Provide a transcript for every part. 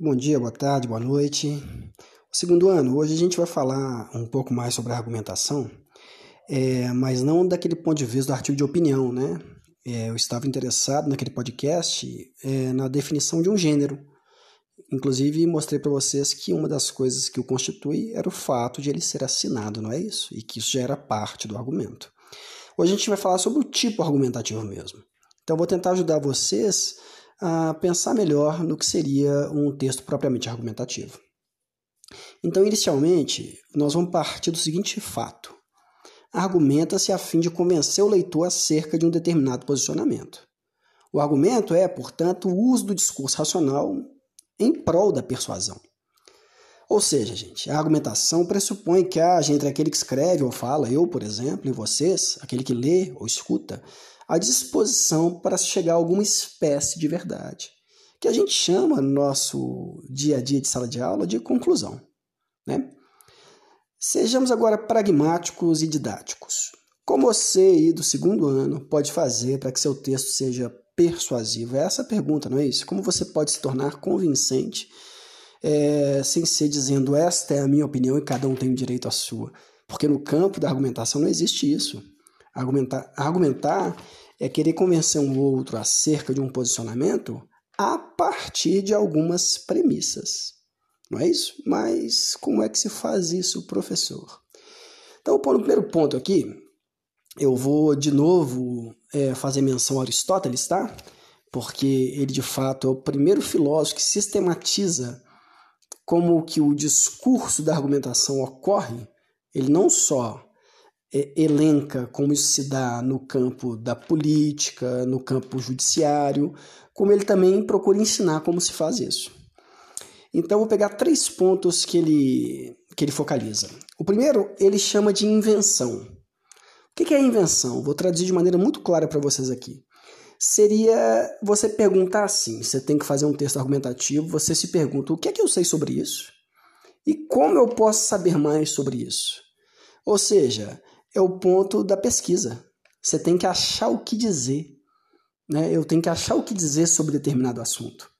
Bom dia, boa tarde, boa noite. Segundo ano, hoje a gente vai falar um pouco mais sobre a argumentação, é, mas não daquele ponto de vista do artigo de opinião, né? É, eu estava interessado naquele podcast é, na definição de um gênero. Inclusive, mostrei para vocês que uma das coisas que o constitui era o fato de ele ser assinado, não é isso? E que isso já era parte do argumento. Hoje a gente vai falar sobre o tipo argumentativo mesmo. Então, vou tentar ajudar vocês a pensar melhor no que seria um texto propriamente argumentativo. Então, inicialmente, nós vamos partir do seguinte fato: argumenta-se a fim de convencer o leitor acerca de um determinado posicionamento. O argumento é, portanto, o uso do discurso racional em prol da persuasão. Ou seja, gente, a argumentação pressupõe que haja entre aquele que escreve ou fala, eu, por exemplo, e vocês, aquele que lê ou escuta, à disposição para chegar a alguma espécie de verdade, que a gente chama no nosso dia a dia de sala de aula de conclusão. Né? Sejamos agora pragmáticos e didáticos. Como você aí do segundo ano pode fazer para que seu texto seja persuasivo? É essa a pergunta, não é isso? Como você pode se tornar convincente é, sem ser dizendo esta é a minha opinião e cada um tem direito à sua? Porque no campo da argumentação não existe isso. Argumentar, argumentar é querer convencer um outro acerca de um posicionamento a partir de algumas premissas. Não é isso? Mas como é que se faz isso, professor? Então, no primeiro ponto aqui, eu vou de novo é, fazer menção a Aristóteles, tá? Porque ele de fato é o primeiro filósofo que sistematiza como que o discurso da argumentação ocorre. Ele não só elenca como isso se dá no campo da política, no campo judiciário, como ele também procura ensinar como se faz isso. Então, vou pegar três pontos que ele, que ele focaliza. O primeiro, ele chama de invenção. O que é invenção? Vou traduzir de maneira muito clara para vocês aqui. Seria você perguntar assim: você tem que fazer um texto argumentativo, você se pergunta o que é que eu sei sobre isso e como eu posso saber mais sobre isso. Ou seja, é o ponto da pesquisa. Você tem que achar o que dizer. Né? Eu tenho que achar o que dizer sobre determinado assunto.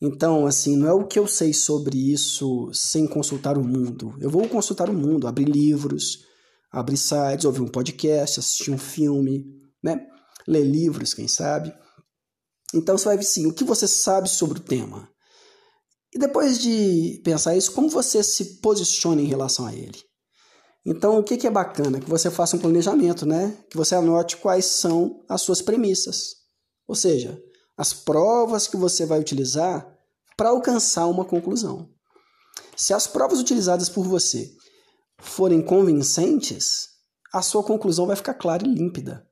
Então, assim, não é o que eu sei sobre isso sem consultar o mundo. Eu vou consultar o mundo, abrir livros, abrir sites, ouvir um podcast, assistir um filme, né? Ler livros, quem sabe. Então você vai ver sim, o que você sabe sobre o tema. E depois de pensar isso, como você se posiciona em relação a ele? Então, o que, é bacana? Que você faça um planejamento, né? Que você anote quais são as suas premissas. Ou seja, as provas que você vai utilizar para alcançar uma conclusão. Se as provas utilizadas por você forem convincentes, a sua conclusão vai ficar clara e límpida.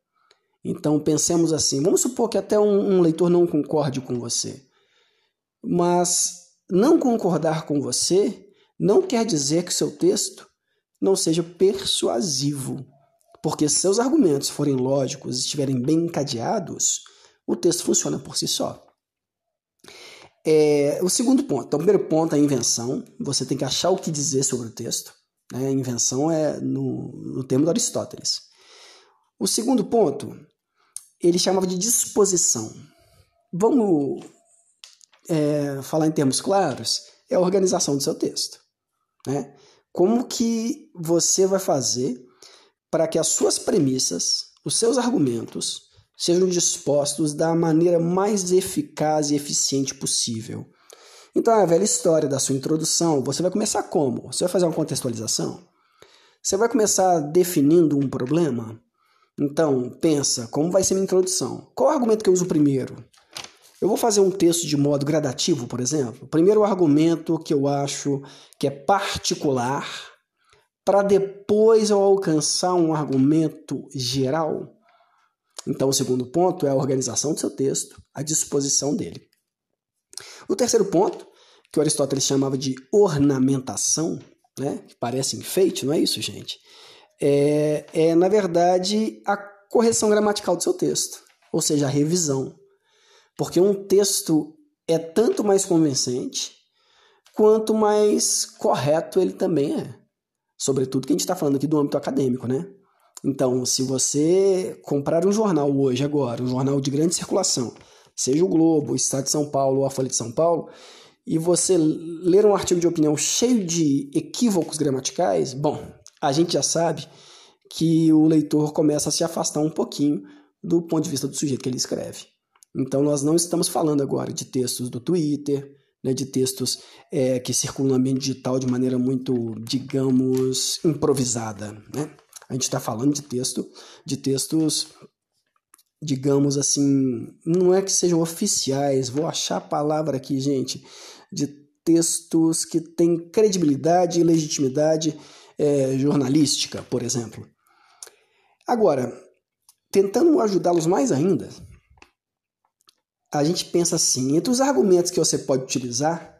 Então pensemos assim: vamos supor que até um, um leitor não concorde com você, mas não concordar com você não quer dizer que seu texto não seja persuasivo, porque se seus argumentos forem lógicos e estiverem bem encadeados, o texto funciona por si só. É, o segundo ponto, então, o primeiro ponto é a invenção, você tem que achar o que dizer sobre o texto. Né? A invenção é no, no termo de Aristóteles. O segundo ponto, ele chamava de disposição. Vamos é, falar em termos claros, é a organização do seu texto. Né? Como que você vai fazer para que as suas premissas, os seus argumentos, sejam dispostos da maneira mais eficaz e eficiente possível? Então, a velha história da sua introdução, você vai começar como? Você vai fazer uma contextualização? Você vai começar definindo um problema? Então, pensa, como vai ser minha introdução? Qual o argumento que eu uso primeiro? Eu vou fazer um texto de modo gradativo, por exemplo. Primeiro, o argumento que eu acho que é particular, para depois eu alcançar um argumento geral. Então, o segundo ponto é a organização do seu texto, a disposição dele. O terceiro ponto, que Aristóteles chamava de ornamentação, né? que parece enfeite, não é isso, gente? É, é, na verdade, a correção gramatical do seu texto, ou seja, a revisão. Porque um texto é tanto mais convincente quanto mais correto ele também é. Sobretudo que a gente está falando aqui do âmbito acadêmico, né? Então, se você comprar um jornal hoje, agora, um jornal de grande circulação, seja o Globo, o Estado de São Paulo ou a Folha de São Paulo, e você ler um artigo de opinião cheio de equívocos gramaticais, bom, a gente já sabe que o leitor começa a se afastar um pouquinho do ponto de vista do sujeito que ele escreve. Então, nós não estamos falando agora de textos do Twitter, né, de textos é, que circulam no ambiente digital de maneira muito, digamos, improvisada. Né? A gente está falando de texto, de textos, digamos assim, não é que sejam oficiais, vou achar a palavra aqui, gente, de textos que têm credibilidade e legitimidade é, jornalística, por exemplo. Agora, tentando ajudá-los mais ainda, a gente pensa assim: entre os argumentos que você pode utilizar,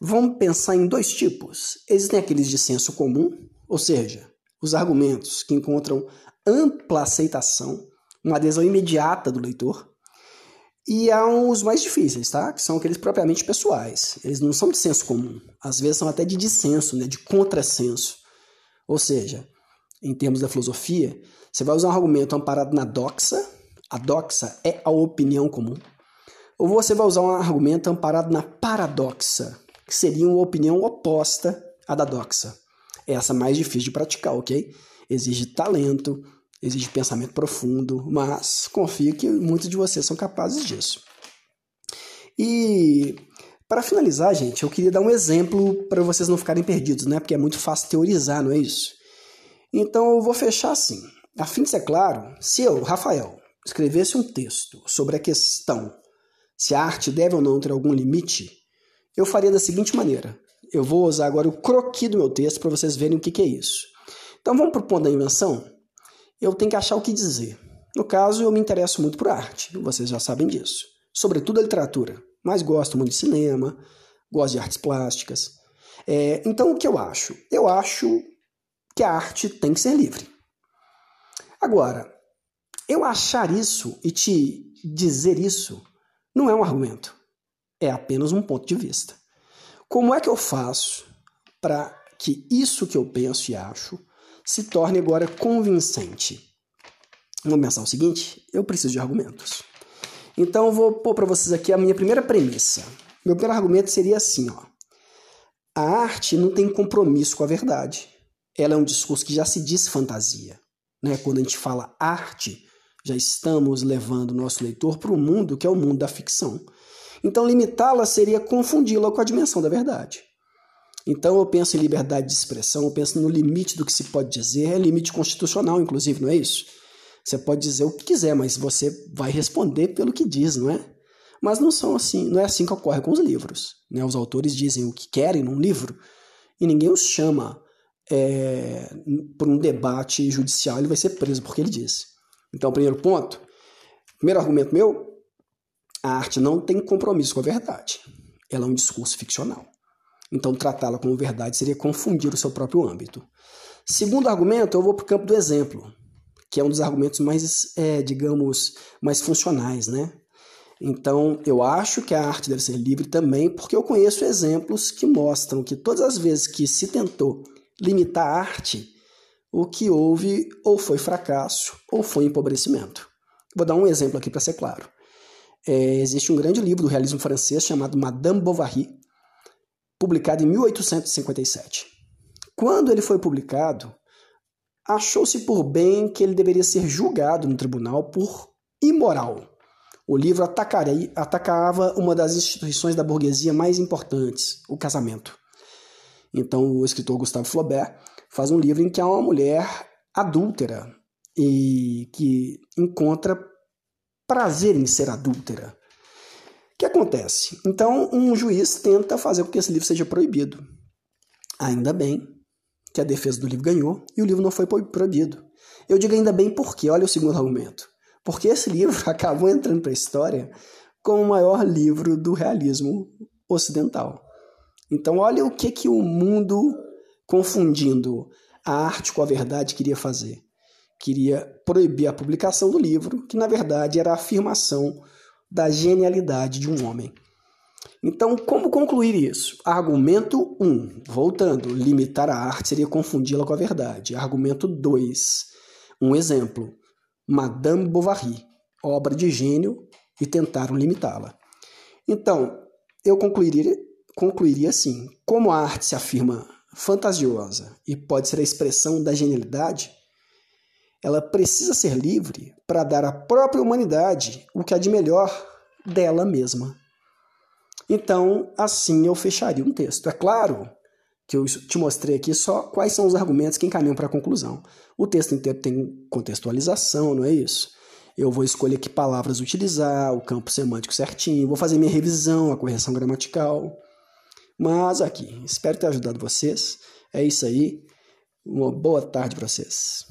vamos pensar em dois tipos. Existem aqueles de senso comum, ou seja, os argumentos que encontram ampla aceitação, uma adesão imediata do leitor, e há os mais difíceis, tá? Que são aqueles propriamente pessoais. Eles não são de senso comum, às vezes são até de dissenso, né? de contrassenso. Ou seja, em termos da filosofia, você vai usar um argumento amparado na doxa, a doxa é a opinião comum, ou você vai usar um argumento amparado na paradoxa, que seria uma opinião oposta à da doxa. É essa mais difícil de praticar, ok? Exige talento, exige pensamento profundo, mas confio que muitos de vocês são capazes disso. E para finalizar, gente, eu queria dar um exemplo para vocês não ficarem perdidos, né? Porque é muito fácil teorizar, não é isso? Então eu vou fechar assim. A fim de ser claro, se eu, Rafael, escrevesse um texto sobre a questão se a arte deve ou não ter algum limite, eu faria da seguinte maneira. Eu vou usar agora o croqui do meu texto para vocês verem o que, que é isso. Então vamos para o ponto da invenção? Eu tenho que achar o que dizer. No caso, eu me interesso muito por arte, vocês já sabem disso. Sobretudo a literatura, mas gosto muito de cinema, gosto de artes plásticas. É, então, o que eu acho? Eu acho que a arte tem que ser livre. Agora, eu achar isso e te dizer isso não é um argumento, é apenas um ponto de vista. Como é que eu faço para que isso que eu penso e acho se torne agora convincente? Vamos pensar o seguinte: eu preciso de argumentos. Então eu vou pôr para vocês aqui a minha primeira premissa. Meu primeiro argumento seria assim: ó. a arte não tem compromisso com a verdade. Ela é um discurso que já se diz fantasia. Né? Quando a gente fala arte, já estamos levando nosso leitor para o mundo que é o mundo da ficção. Então, limitá-la seria confundi-la com a dimensão da verdade. Então, eu penso em liberdade de expressão, eu penso no limite do que se pode dizer, é limite constitucional, inclusive, não é isso? Você pode dizer o que quiser, mas você vai responder pelo que diz, não é? Mas não são assim, não é assim que ocorre com os livros. Né? Os autores dizem o que querem num livro e ninguém os chama é, por um debate judicial, ele vai ser preso porque ele disse. Então, primeiro ponto, primeiro argumento meu, a arte não tem compromisso com a verdade. Ela é um discurso ficcional. Então, tratá-la como verdade seria confundir o seu próprio âmbito. Segundo argumento, eu vou para o campo do exemplo, que é um dos argumentos mais, é, digamos, mais funcionais, né? Então, eu acho que a arte deve ser livre também, porque eu conheço exemplos que mostram que todas as vezes que se tentou limitar a arte, o que houve ou foi fracasso ou foi empobrecimento. Vou dar um exemplo aqui para ser claro. É, existe um grande livro do realismo francês chamado Madame Bovary, publicado em 1857. Quando ele foi publicado, achou-se por bem que ele deveria ser julgado no tribunal por imoral. O livro atacaria, atacava uma das instituições da burguesia mais importantes, o casamento. Então, o escritor Gustave Flaubert faz um livro em que há uma mulher adúltera e que encontra prazer em ser adúltera. O que acontece? Então, um juiz tenta fazer com que esse livro seja proibido. Ainda bem que a defesa do livro ganhou e o livro não foi proibido. Eu digo ainda bem porque, olha o segundo argumento. Porque esse livro acabou entrando para a história como o maior livro do realismo ocidental. Então, olha o que, que o mundo confundindo a arte com a verdade, queria fazer. Queria proibir a publicação do livro, que na verdade era a afirmação da genialidade de um homem. Então, como concluir isso? Argumento 1, um, voltando, limitar a arte seria confundi-la com a verdade. Argumento 2, um exemplo, Madame Bovary, obra de gênio, e tentaram limitá-la. Então, eu concluiria concluiria assim: como a arte se afirma fantasiosa e pode ser a expressão da genialidade, ela precisa ser livre para dar à própria humanidade o que há de melhor dela mesma. Então, assim eu fecharia um texto. É claro que eu te mostrei aqui só quais são os argumentos que encaminham para a conclusão. O texto inteiro tem contextualização, não é isso? Eu vou escolher que palavras utilizar, o campo semântico certinho, vou fazer minha revisão, a correção gramatical. Mas aqui, espero ter ajudado vocês. É isso aí. Uma boa tarde para vocês.